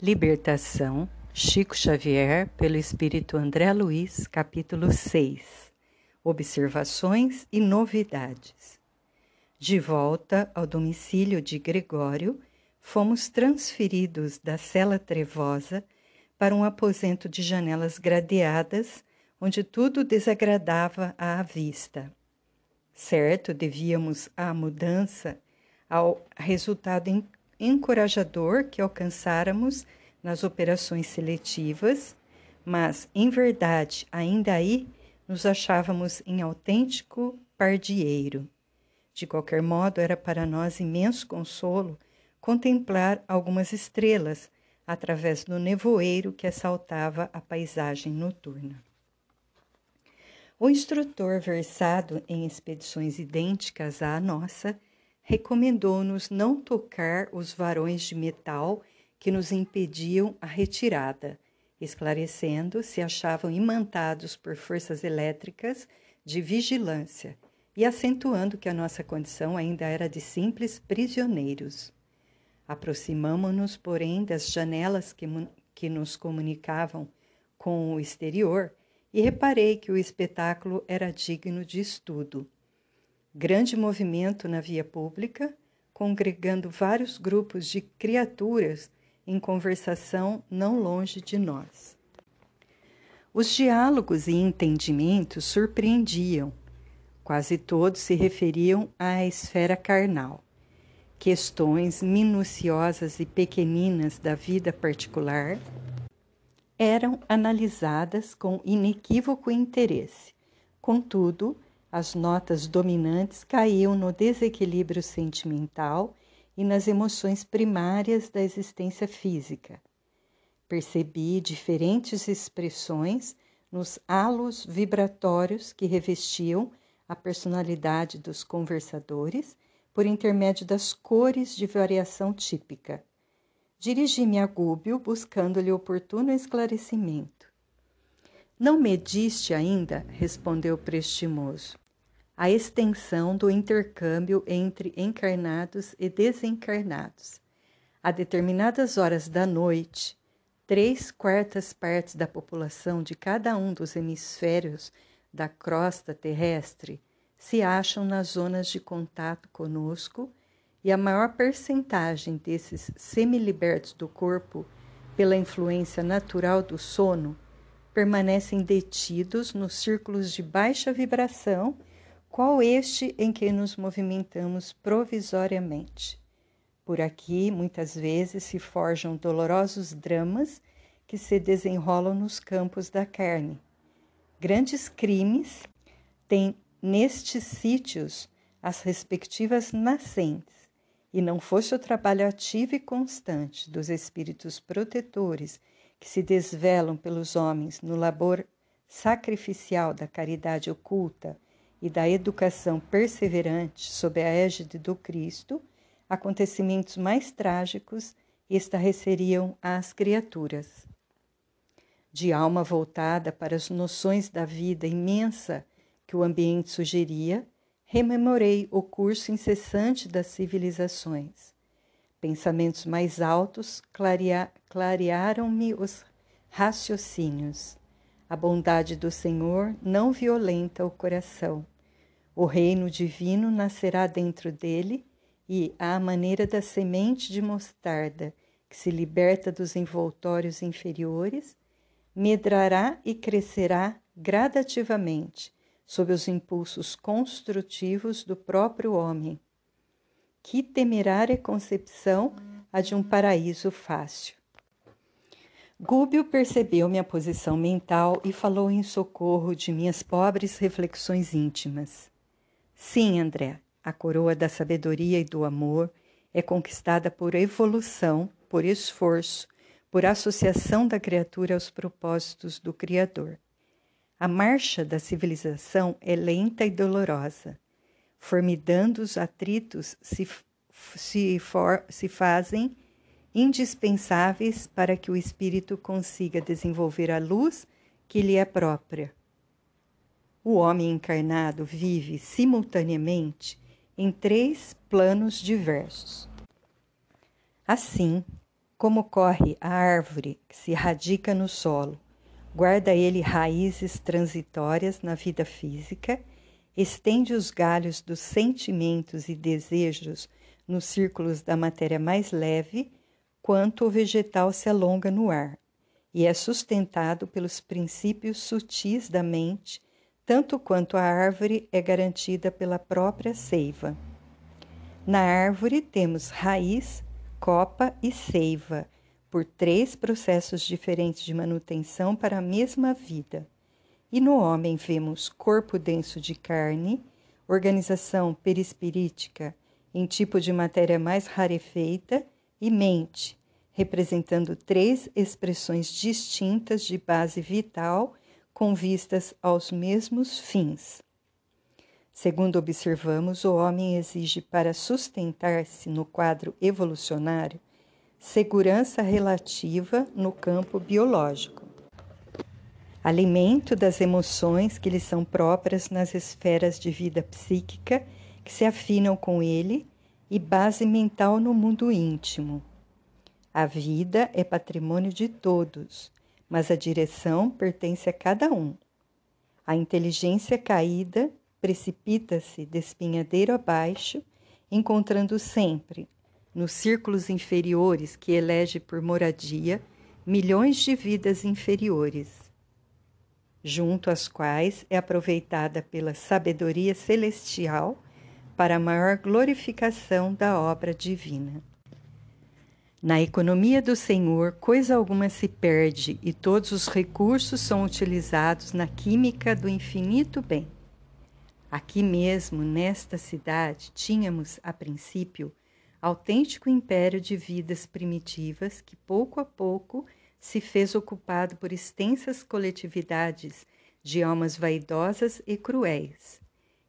Libertação, Chico Xavier, pelo Espírito André Luiz, capítulo 6 Observações e novidades. De volta ao domicílio de Gregório, fomos transferidos da cela trevosa para um aposento de janelas gradeadas, onde tudo desagradava à vista. Certo, devíamos à mudança ao resultado encorajador que alcançáramos nas operações seletivas, mas, em verdade, ainda aí nos achávamos em autêntico pardieiro. De qualquer modo, era para nós imenso consolo contemplar algumas estrelas através do nevoeiro que assaltava a paisagem noturna. O instrutor, versado em expedições idênticas à nossa, recomendou-nos não tocar os varões de metal que nos impediam a retirada, esclarecendo se achavam imantados por forças elétricas de vigilância e acentuando que a nossa condição ainda era de simples prisioneiros. Aproximamo-nos, porém, das janelas que, que nos comunicavam com o exterior e reparei que o espetáculo era digno de estudo grande movimento na via pública, congregando vários grupos de criaturas em conversação não longe de nós. Os diálogos e entendimentos surpreendiam. Quase todos se referiam à esfera carnal. Questões minuciosas e pequeninas da vida particular eram analisadas com inequívoco interesse. Contudo, as notas dominantes caíam no desequilíbrio sentimental e nas emoções primárias da existência física. Percebi diferentes expressões nos halos vibratórios que revestiam a personalidade dos conversadores por intermédio das cores de variação típica. Dirigi-me a Gúbio buscando-lhe oportuno esclarecimento. Não mediste ainda, respondeu o prestimoso, a extensão do intercâmbio entre encarnados e desencarnados. A determinadas horas da noite, três quartas partes da população de cada um dos hemisférios da crosta terrestre se acham nas zonas de contato conosco e a maior percentagem desses semilibertos do corpo, pela influência natural do sono, permanecem detidos nos círculos de baixa vibração, qual este em que nos movimentamos provisoriamente. Por aqui, muitas vezes, se forjam dolorosos dramas que se desenrolam nos campos da carne. Grandes crimes têm nestes sítios as respectivas nascentes, e não fosse o trabalho ativo e constante dos espíritos protetores que se desvelam pelos homens no labor sacrificial da caridade oculta e da educação perseverante sob a égide do Cristo, acontecimentos mais trágicos estarreceriam às criaturas. De alma voltada para as noções da vida imensa que o ambiente sugeria, rememorei o curso incessante das civilizações Pensamentos mais altos clarearam-me os raciocínios. A bondade do Senhor não violenta o coração. O reino divino nascerá dentro dele e, à maneira da semente de mostarda que se liberta dos envoltórios inferiores, medrará e crescerá gradativamente sob os impulsos construtivos do próprio homem que temerária concepção a de um paraíso fácil. Gúbio percebeu minha posição mental e falou em socorro de minhas pobres reflexões íntimas. Sim, André, a coroa da sabedoria e do amor é conquistada por evolução, por esforço, por associação da criatura aos propósitos do Criador. A marcha da civilização é lenta e dolorosa formidando os atritos se, se, for, se fazem indispensáveis para que o espírito consiga desenvolver a luz que lhe é própria. O homem encarnado vive simultaneamente em três planos diversos. Assim, Como corre a árvore que se radica no solo, guarda ele raízes transitórias na vida física, estende os galhos dos sentimentos e desejos nos círculos da matéria mais leve, quanto o vegetal se alonga no ar, e é sustentado pelos princípios sutis da mente, tanto quanto a árvore é garantida pela própria seiva. Na árvore temos raiz, copa e seiva, por três processos diferentes de manutenção para a mesma vida. E no homem vemos corpo denso de carne, organização perispirítica em tipo de matéria mais rarefeita e mente, representando três expressões distintas de base vital com vistas aos mesmos fins. Segundo observamos, o homem exige para sustentar-se no quadro evolucionário segurança relativa no campo biológico, alimento das emoções que lhe são próprias nas esferas de vida psíquica que se afinam com ele e base mental no mundo íntimo. A vida é patrimônio de todos, mas a direção pertence a cada um. A inteligência caída precipita-se despinhadeiro abaixo, encontrando sempre, nos círculos inferiores que elege por moradia, milhões de vidas inferiores, junto às quais é aproveitada pela sabedoria celestial para a maior glorificação da obra divina. Na economia do Senhor, coisa alguma se perde e todos os recursos são utilizados na química do infinito bem. Aqui mesmo, nesta cidade, tínhamos, a princípio, autêntico império de vidas primitivas que, pouco a pouco, se fez ocupado por extensas coletividades de almas vaidosas e cruéis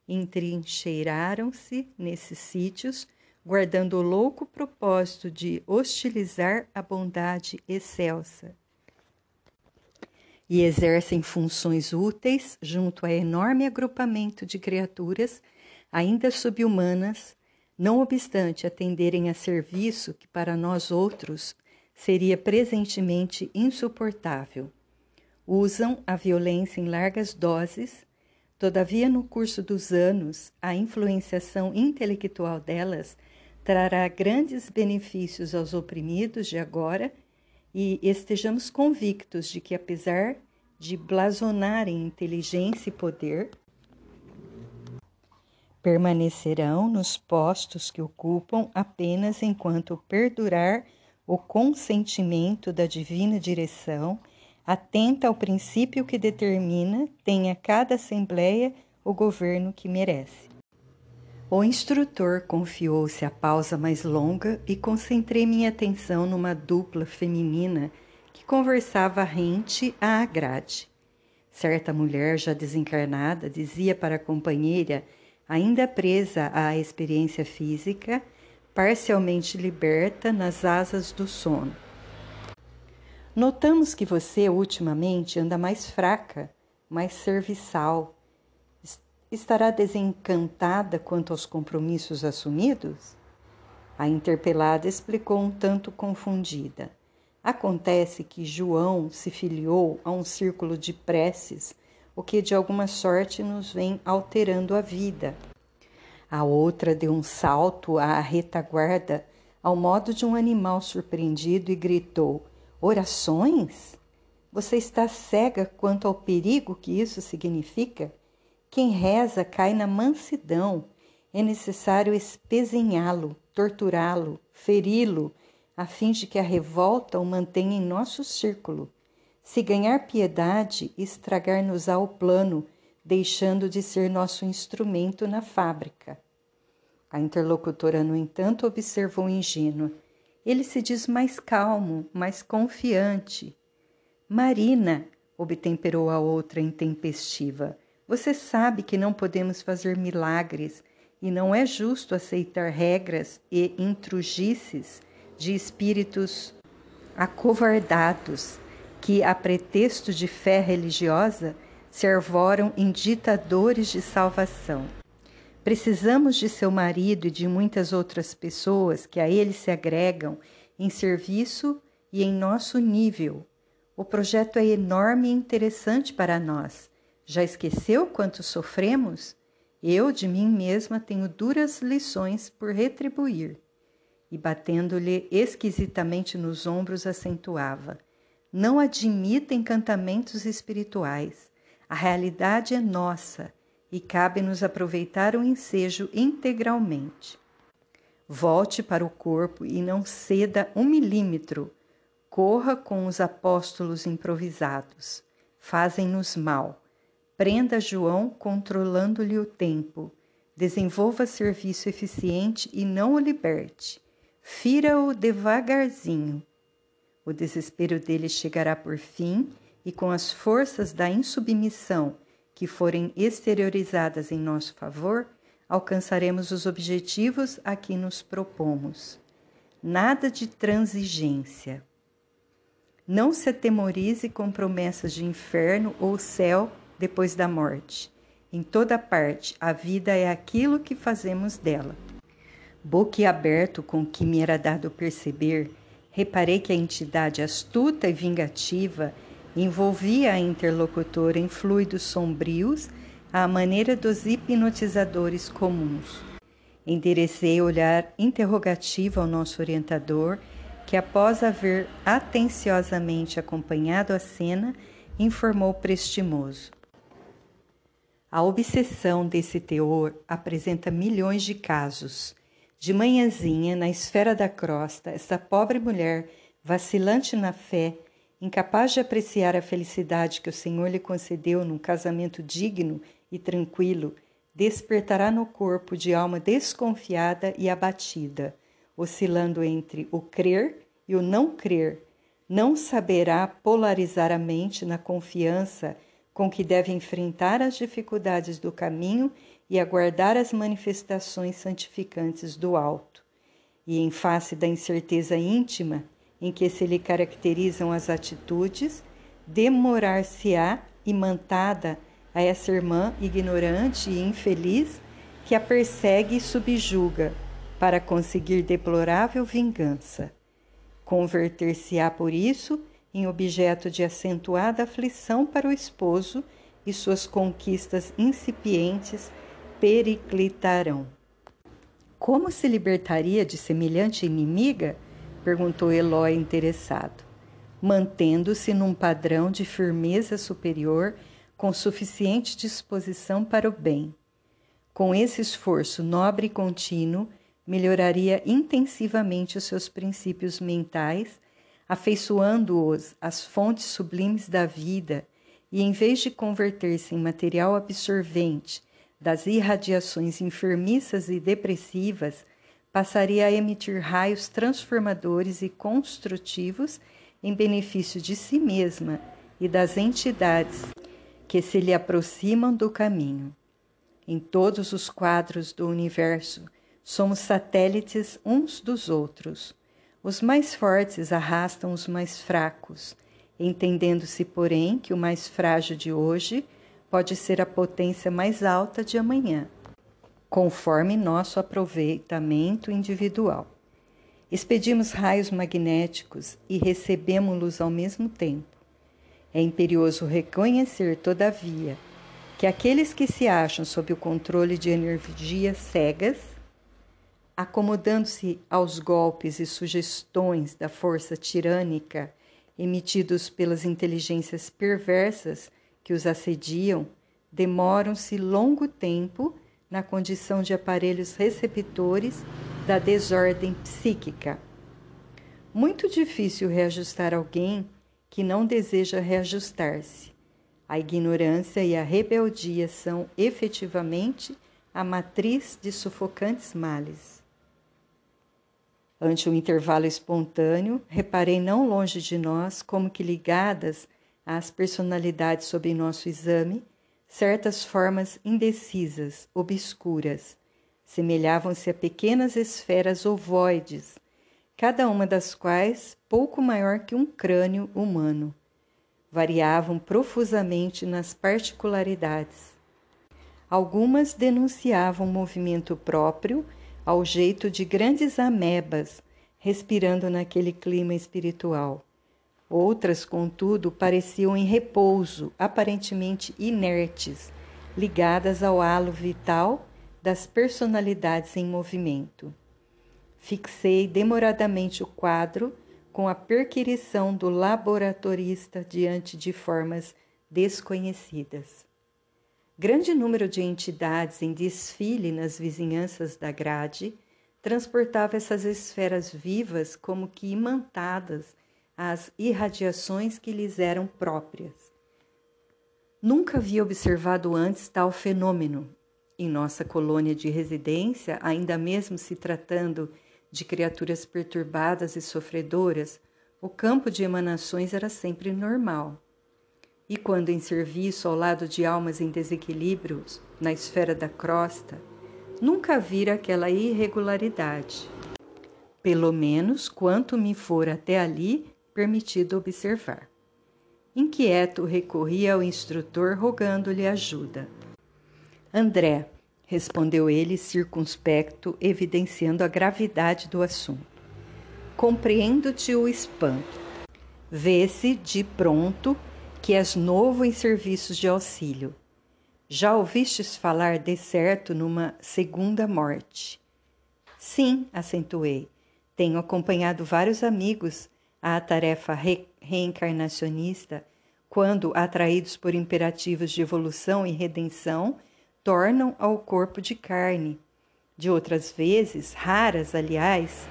entrincheiraram-se nesses sítios, guardando o louco propósito de hostilizar a bondade excelsa. E exercem funções úteis junto a enorme agrupamento de criaturas ainda subhumanas, não obstante atenderem a serviço que para nós outros seria presentemente insuportável. Usam a violência em largas doses Todavia, no curso dos anos, a influenciação intelectual delas trará grandes benefícios aos oprimidos de agora e estejamos convictos de que, apesar de blasonarem inteligência e poder, permanecerão nos postos que ocupam apenas enquanto perdurar o consentimento da divina direção atenta ao princípio que determina, tenha cada assembleia o governo que merece. O instrutor confiou-se à pausa mais longa e concentrei minha atenção numa dupla feminina que conversava rente à grade. Certa mulher já desencarnada dizia para a companheira, ainda presa à experiência física, parcialmente liberta nas asas do sono. Notamos que você ultimamente anda mais fraca, mais serviçal. Estará desencantada quanto aos compromissos assumidos? A interpelada explicou um tanto confundida. Acontece que João se filiou a um círculo de preces, o que de alguma sorte nos vem alterando a vida. A outra deu um salto à retaguarda, ao modo de um animal surpreendido, e gritou: Orações? Você está cega quanto ao perigo que isso significa? Quem reza cai na mansidão. É necessário espezinhá-lo, torturá-lo, feri-lo, a fim de que a revolta o mantenha em nosso círculo. Se ganhar piedade, estragar-nos-á o plano, deixando de ser nosso instrumento na fábrica. A interlocutora, no entanto, observou ingênua. Ele se diz mais calmo, mais confiante. Marina, obtemperou a outra intempestiva, você sabe que não podemos fazer milagres e não é justo aceitar regras e intrugices de espíritos acovardados que, a pretexto de fé religiosa, se arvoram em ditadores de salvação. Precisamos de seu marido e de muitas outras pessoas que a ele se agregam em serviço e em nosso nível. O projeto é enorme e interessante para nós. Já esqueceu quanto sofremos? Eu, de mim mesma, tenho duras lições por retribuir. E batendo-lhe esquisitamente nos ombros, acentuava: Não admita encantamentos espirituais. A realidade é nossa e cabe-nos aproveitar o ensejo integralmente. Volte para o corpo e não ceda um milímetro. Corra com os apóstolos improvisados. Fazem-nos mal. Prenda João controlando-lhe o tempo. Desenvolva serviço eficiente e não o liberte. Fira-o devagarzinho. O desespero dele chegará por fim e com as forças da insubmissão que forem exteriorizadas em nosso favor, alcançaremos os objetivos a que nos propomos. Nada de transigência. Não se atemorize com promessas de inferno ou céu depois da morte. Em toda parte, a vida é aquilo que fazemos dela. Boquiaberto com que me era dado perceber, reparei que a entidade astuta e vingativa envolvia a interlocutora em fluidos sombrios à maneira dos hipnotizadores comuns. Enderecei olhar interrogativo ao nosso orientador, que, após haver atenciosamente acompanhado a cena, informou prestimoso. A obsessão desse teor apresenta milhões de casos. De manhãzinha, na esfera da crosta, essa pobre mulher, vacilante na fé, incapaz de apreciar a felicidade que o Senhor lhe concedeu num casamento digno e tranquilo, despertará no corpo de alma desconfiada e abatida, oscilando entre o crer e o não crer, não saberá polarizar a mente na confiança com que deve enfrentar as dificuldades do caminho e aguardar as manifestações santificantes do alto. E em face da incerteza íntima em que se lhe caracterizam as atitudes, demorar-se-á imantada a essa irmã ignorante e infeliz que a persegue e subjuga para conseguir deplorável vingança. Converter-se-á por isso em objeto de acentuada aflição para o esposo e suas conquistas incipientes periclitarão. Como se libertaria de semelhante inimiga? Perguntou Eloy interessado, mantendo-se num padrão de firmeza superior com suficiente disposição para o bem. Com esse esforço nobre e contínuo, melhoraria intensivamente os seus princípios mentais, afeiçoando-os às fontes sublimes da vida, e em vez de converter-se em material absorvente das irradiações enfermiças e depressivas, passaria a emitir raios transformadores e construtivos em benefício de si mesma e das entidades que se lhe aproximam do caminho. Em todos os quadros do universo, somos satélites uns dos outros. Os mais fortes arrastam os mais fracos, entendendo-se, porém, que o mais frágil de hoje pode ser a potência mais alta de amanhã, conforme nosso aproveitamento individual. Expedimos raios magnéticos e recebemos-los ao mesmo tempo. É imperioso reconhecer, todavia, que aqueles que se acham sob o controle de energias cegas, acomodando-se aos golpes e sugestões da força tirânica emitidos pelas inteligências perversas que os assediam, demoram-se longo tempo na condição de aparelhos receptores da desordem psíquica. Muito difícil reajustar alguém que não deseja reajustar-se. A ignorância e a rebeldia são efetivamente a matriz de sufocantes males. Ante o intervalo espontâneo, reparei não longe de nós, como que ligadas às personalidades sob nosso exame, certas formas indecisas, obscuras, semelhavam-se a pequenas esferas ovoides cada uma das quais pouco maior que um crânio humano. Variavam profusamente nas particularidades. Algumas denunciavam movimento próprio ao jeito de grandes amebas, respirando naquele clima espiritual. Outras, contudo, pareciam em repouso, aparentemente inertes, ligadas ao halo vital das personalidades em movimento. Fixei demoradamente o quadro com a perquirição do laboratorista diante de formas desconhecidas. Grande número de entidades em desfile nas vizinhanças da grade transportava essas esferas vivas como que imantadas às irradiações que lhes eram próprias. Nunca havia observado antes tal fenômeno. Em nossa colônia de residência, ainda mesmo se tratando de criaturas perturbadas e sofredoras, o campo de emanações era sempre normal. E quando em serviço ao lado de almas em desequilíbrios, na esfera da crosta, nunca vira aquela irregularidade. Pelo menos quanto me for até ali permitido observar. Inquieto, recorri ao instrutor rogando-lhe ajuda. André, respondeu ele circunspecto, evidenciando a gravidade do assunto. Compreendo-te o espanto. Vê-se de pronto que és novo em serviços de auxílio. Já ouvistes falar de certo numa segunda morte? Sim, acentuei. Tenho acompanhado vários amigos à tarefa re reencarnacionista quando, atraídos por imperativos de evolução e redenção, tornam ao corpo de carne. De outras vezes, raras, aliás,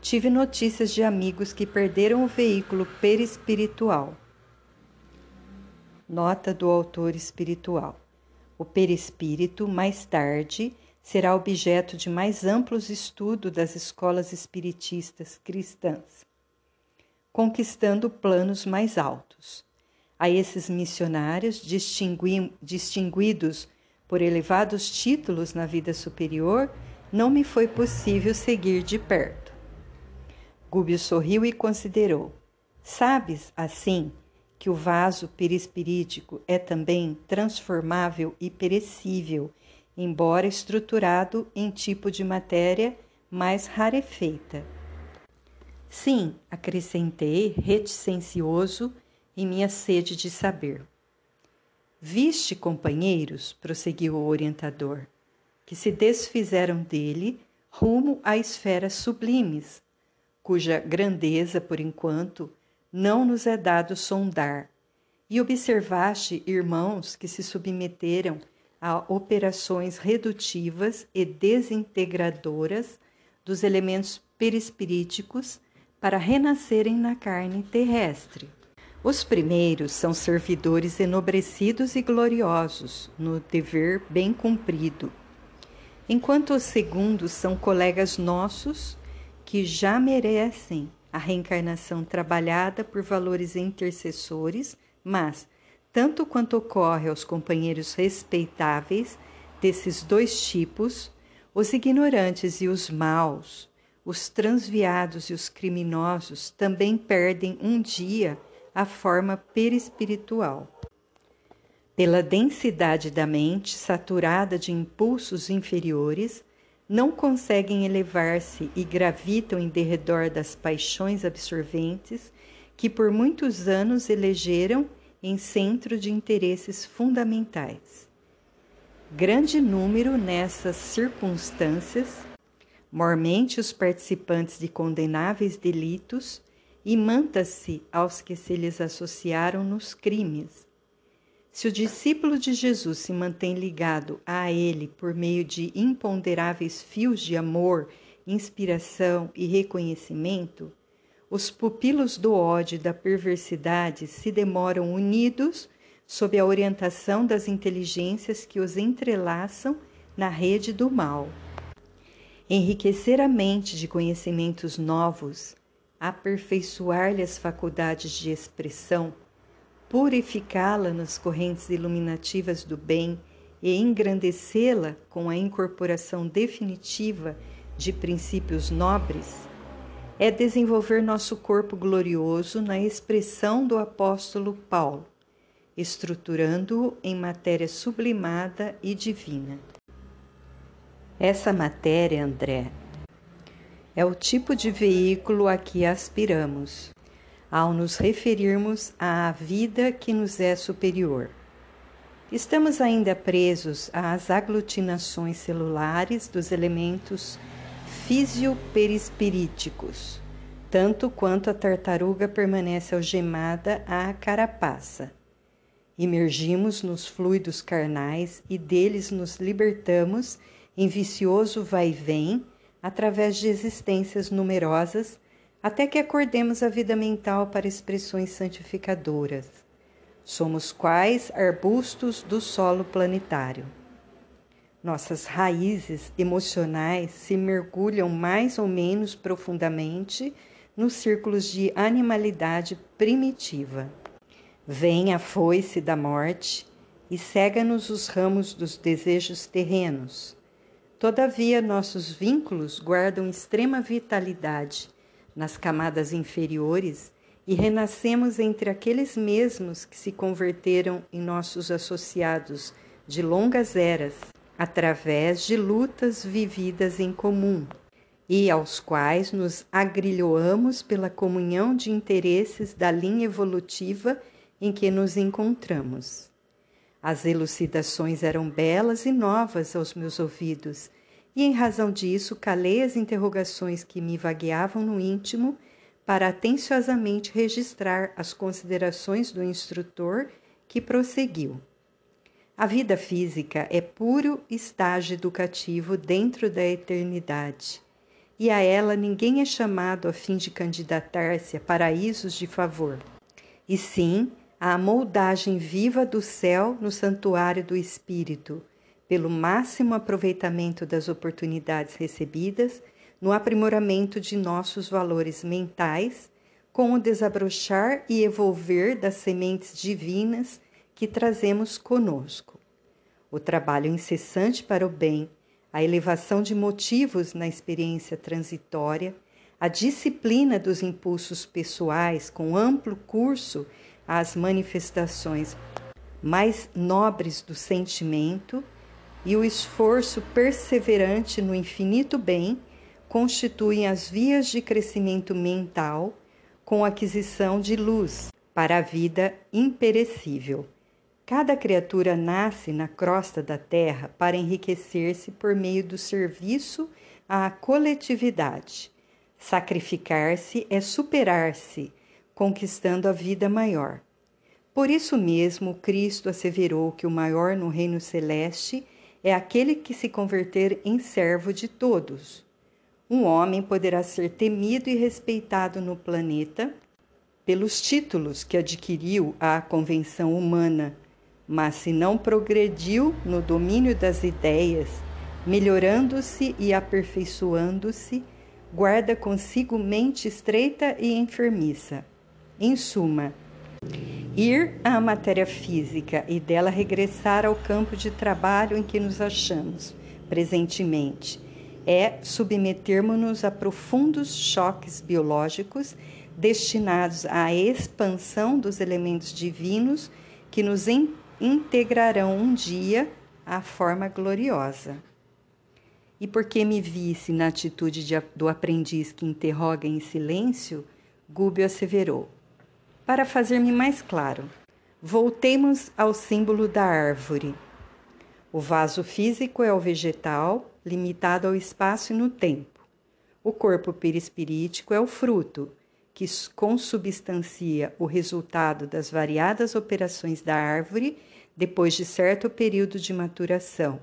tive notícias de amigos que perderam o veículo perispiritual. Nota do autor espiritual. O perispírito, mais tarde, será objeto de mais amplos estudos das escolas espiritistas cristãs, conquistando planos mais altos. A esses missionários, distinguidos por elevados títulos na vida superior, não me foi possível seguir de perto. Gúbio sorriu e considerou: Sabes, assim, que o vaso perispirítico é também transformável e perecível, embora estruturado em tipo de matéria mais rarefeita. Sim, acrescentei, reticencioso em minha sede de saber. Viste, companheiros, prosseguiu o orientador, que se desfizeram dele rumo a esferas sublimes, cuja grandeza, por enquanto, não nos é dado sondar. E observaste, irmãos, que se submeteram a operações redutivas e desintegradoras dos elementos perispiríticos para renascerem na carne terrestre. Os primeiros são servidores enobrecidos e gloriosos, no dever bem cumprido, enquanto os segundos são colegas nossos que já merecem a reencarnação trabalhada por valores intercessores, mas, tanto quanto ocorre aos companheiros respeitáveis desses dois tipos, os ignorantes e os maus, os transviados e os criminosos também perdem um dia a forma perispiritual. Pela densidade da mente, saturada de impulsos inferiores, não conseguem elevar-se e gravitam em derredor das paixões absorventes que por muitos anos elegeram em centro de interesses fundamentais. Grande número nessas circunstâncias, mormente os participantes de condenáveis delitos, imanta-se aos que se lhes associaram nos crimes. Se o discípulo de Jesus se mantém ligado a ele por meio de imponderáveis fios de amor, inspiração e reconhecimento, os pupilos do ódio e da perversidade se demoram unidos sob a orientação das inteligências que os entrelaçam na rede do mal. Enriquecer a mente de conhecimentos novos aperfeiçoar-lhe as faculdades de expressão, purificá-la nas correntes iluminativas do bem e engrandecê-la com a incorporação definitiva de princípios nobres, é desenvolver nosso corpo glorioso na expressão do apóstolo Paulo, estruturando-o em matéria sublimada e divina. Essa matéria, André, é o tipo de veículo a que aspiramos, ao nos referirmos à vida que nos é superior. Estamos ainda presos às aglutinações celulares dos elementos fisioperispiríticos, tanto quanto a tartaruga permanece algemada à carapaça. Imergimos nos fluidos carnais e deles nos libertamos em vicioso vai-vem através de existências numerosas até que acordemos a vida mental para expressões santificadoras Somos quais arbustos do solo planetário. Nossas raízes emocionais se mergulham mais ou menos profundamente nos círculos de animalidade primitiva. Vem a foice da morte e cega-nos os ramos dos desejos terrenos. Todavia, nossos vínculos guardam extrema vitalidade nas camadas inferiores e renascemos entre aqueles mesmos que se converteram em nossos associados de longas eras, através de lutas vividas em comum, e aos quais nos agrilhoamos pela comunhão de interesses da linha evolutiva em que nos encontramos. As elucidações eram belas e novas aos meus ouvidos, e em razão disso calei as interrogações que me vagueavam no íntimo para atenciosamente registrar as considerações do instrutor, que prosseguiu. A vida física é puro estágio educativo dentro da eternidade, e a ela ninguém é chamado a fim de candidatar-se a paraísos de favor, e sim a moldagem viva do céu no santuário do espírito, pelo máximo aproveitamento das oportunidades recebidas no aprimoramento de nossos valores mentais, com o desabrochar e evolver das sementes divinas que trazemos conosco. O trabalho incessante para o bem, a elevação de motivos na experiência transitória, a disciplina dos impulsos pessoais com amplo curso às manifestações mais nobres do sentimento e o esforço perseverante no infinito bem constituem as vias de crescimento mental com aquisição de luz para a vida imperecível. Cada criatura nasce na crosta da terra para enriquecer-se por meio do serviço à coletividade. Sacrificar-se é superar-se, conquistando a vida maior. Por isso mesmo, Cristo asseverou que o maior no reino celeste é aquele que se converter em servo de todos. Um homem poderá ser temido e respeitado no planeta pelos títulos que adquiriu à convenção humana, mas se não progrediu no domínio das ideias, melhorando-se e aperfeiçoando-se, guarda consigo mente estreita e enfermiça. Em suma, ir à matéria física e dela regressar ao campo de trabalho em que nos achamos presentemente é submetermos-nos a profundos choques biológicos destinados à expansão dos elementos divinos que nos in integrarão um dia à forma gloriosa. E porque me visse na atitude de, do aprendiz que interroga em silêncio, Gúbio asseverou: Para fazer-me mais claro, voltemos ao símbolo da árvore. O vaso físico é o vegetal limitado ao espaço e no tempo. O corpo perispirítico é o fruto, que consubstancia o resultado das variadas operações da árvore depois de certo período de maturação.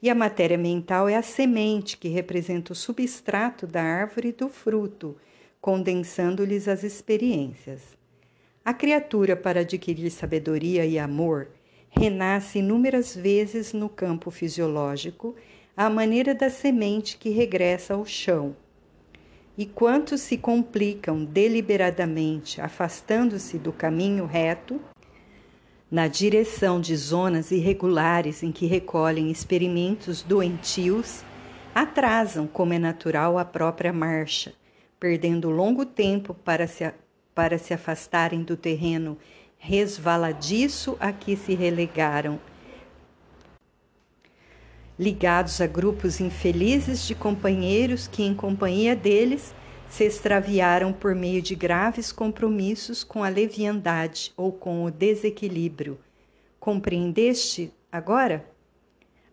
E a matéria mental é a semente que representa o substrato da árvore e do fruto, condensando-lhes as experiências. A criatura, para adquirir sabedoria e amor, renasce inúmeras vezes no campo fisiológico à maneira da semente que regressa ao chão. E quantos se complicam deliberadamente, afastando-se do caminho reto, na direção de zonas irregulares em que recolhem experimentos doentios, atrasam, como é natural, a própria marcha, perdendo longo tempo para se, para se afastarem do terreno resvaladiço a que se relegaram. Ligados a grupos infelizes de companheiros que, em companhia deles, se extraviaram por meio de graves compromissos com a leviandade ou com o desequilíbrio. Compreendeste agora?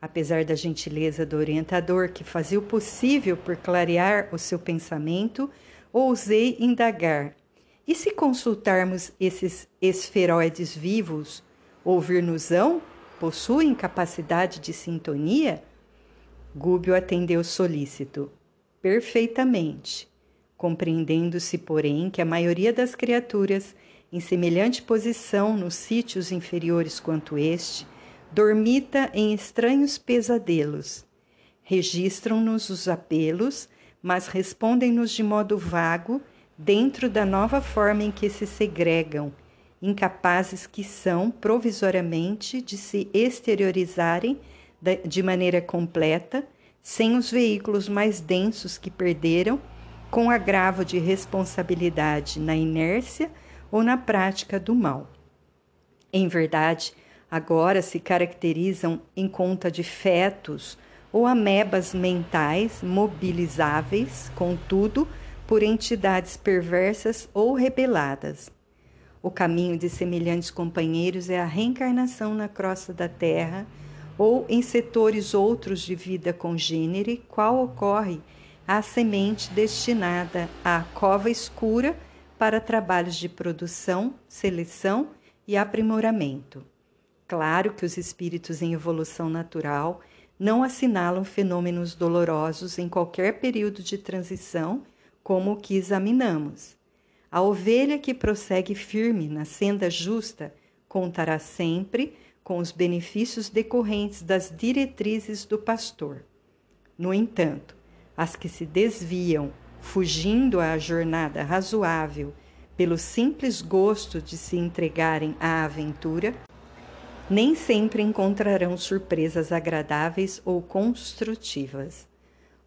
Apesar da gentileza do orientador que fazia o possível por clarear o seu pensamento, ousei indagar: e se consultarmos esses esferoides vivos, ouvir-nos-ão? Possuem capacidade de sintonia? Gúbio atendeu solícito. Perfeitamente. Compreendendo-se, porém, que a maioria das criaturas, em semelhante posição nos sítios inferiores quanto este, dormita em estranhos pesadelos. Registram-nos os apelos, mas respondem-nos de modo vago, dentro da nova forma em que se segregam incapazes que são, provisoriamente, de se exteriorizarem de maneira completa, sem os veículos mais densos que perderam, com agravo de responsabilidade na inércia ou na prática do mal. Em verdade, agora se caracterizam em conta de fetos ou amebas mentais mobilizáveis, contudo, por entidades perversas ou rebeladas, o caminho de semelhantes companheiros é a reencarnação na crosta da terra ou em setores outros de vida congênere, qual ocorre a semente destinada à cova escura para trabalhos de produção, seleção e aprimoramento. Claro que os espíritos em evolução natural não assinalam fenômenos dolorosos em qualquer período de transição, como o que examinamos. A ovelha que prossegue firme na senda justa contará sempre com os benefícios decorrentes das diretrizes do pastor. No entanto, as que se desviam, fugindo à jornada razoável, pelo simples gosto de se entregarem à aventura, nem sempre encontrarão surpresas agradáveis ou construtivas.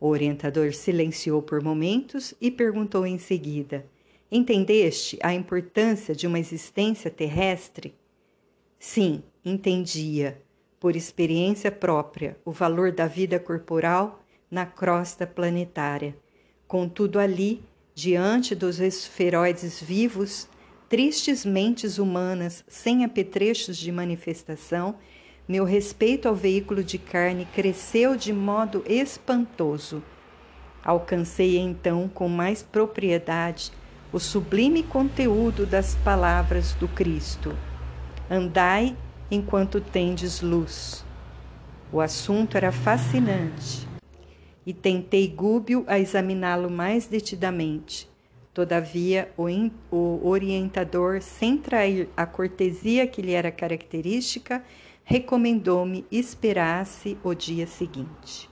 O orientador silenciou por momentos e perguntou em seguida: Entendeste a importância de uma existência terrestre? Sim, entendia, por experiência própria, o valor da vida corporal na crosta planetária. Contudo, ali, diante dos esferoides vivos, tristes mentes humanas sem apetrechos de manifestação, meu respeito ao veículo de carne cresceu de modo espantoso. Alcancei então com mais propriedade o sublime conteúdo das palavras do Cristo. Andai enquanto tendes luz. O assunto era fascinante e tentei Gúbio a examiná-lo mais detidamente. Todavia, o, o orientador, sem trair a cortesia que lhe era característica, recomendou-me esperasse o dia seguinte.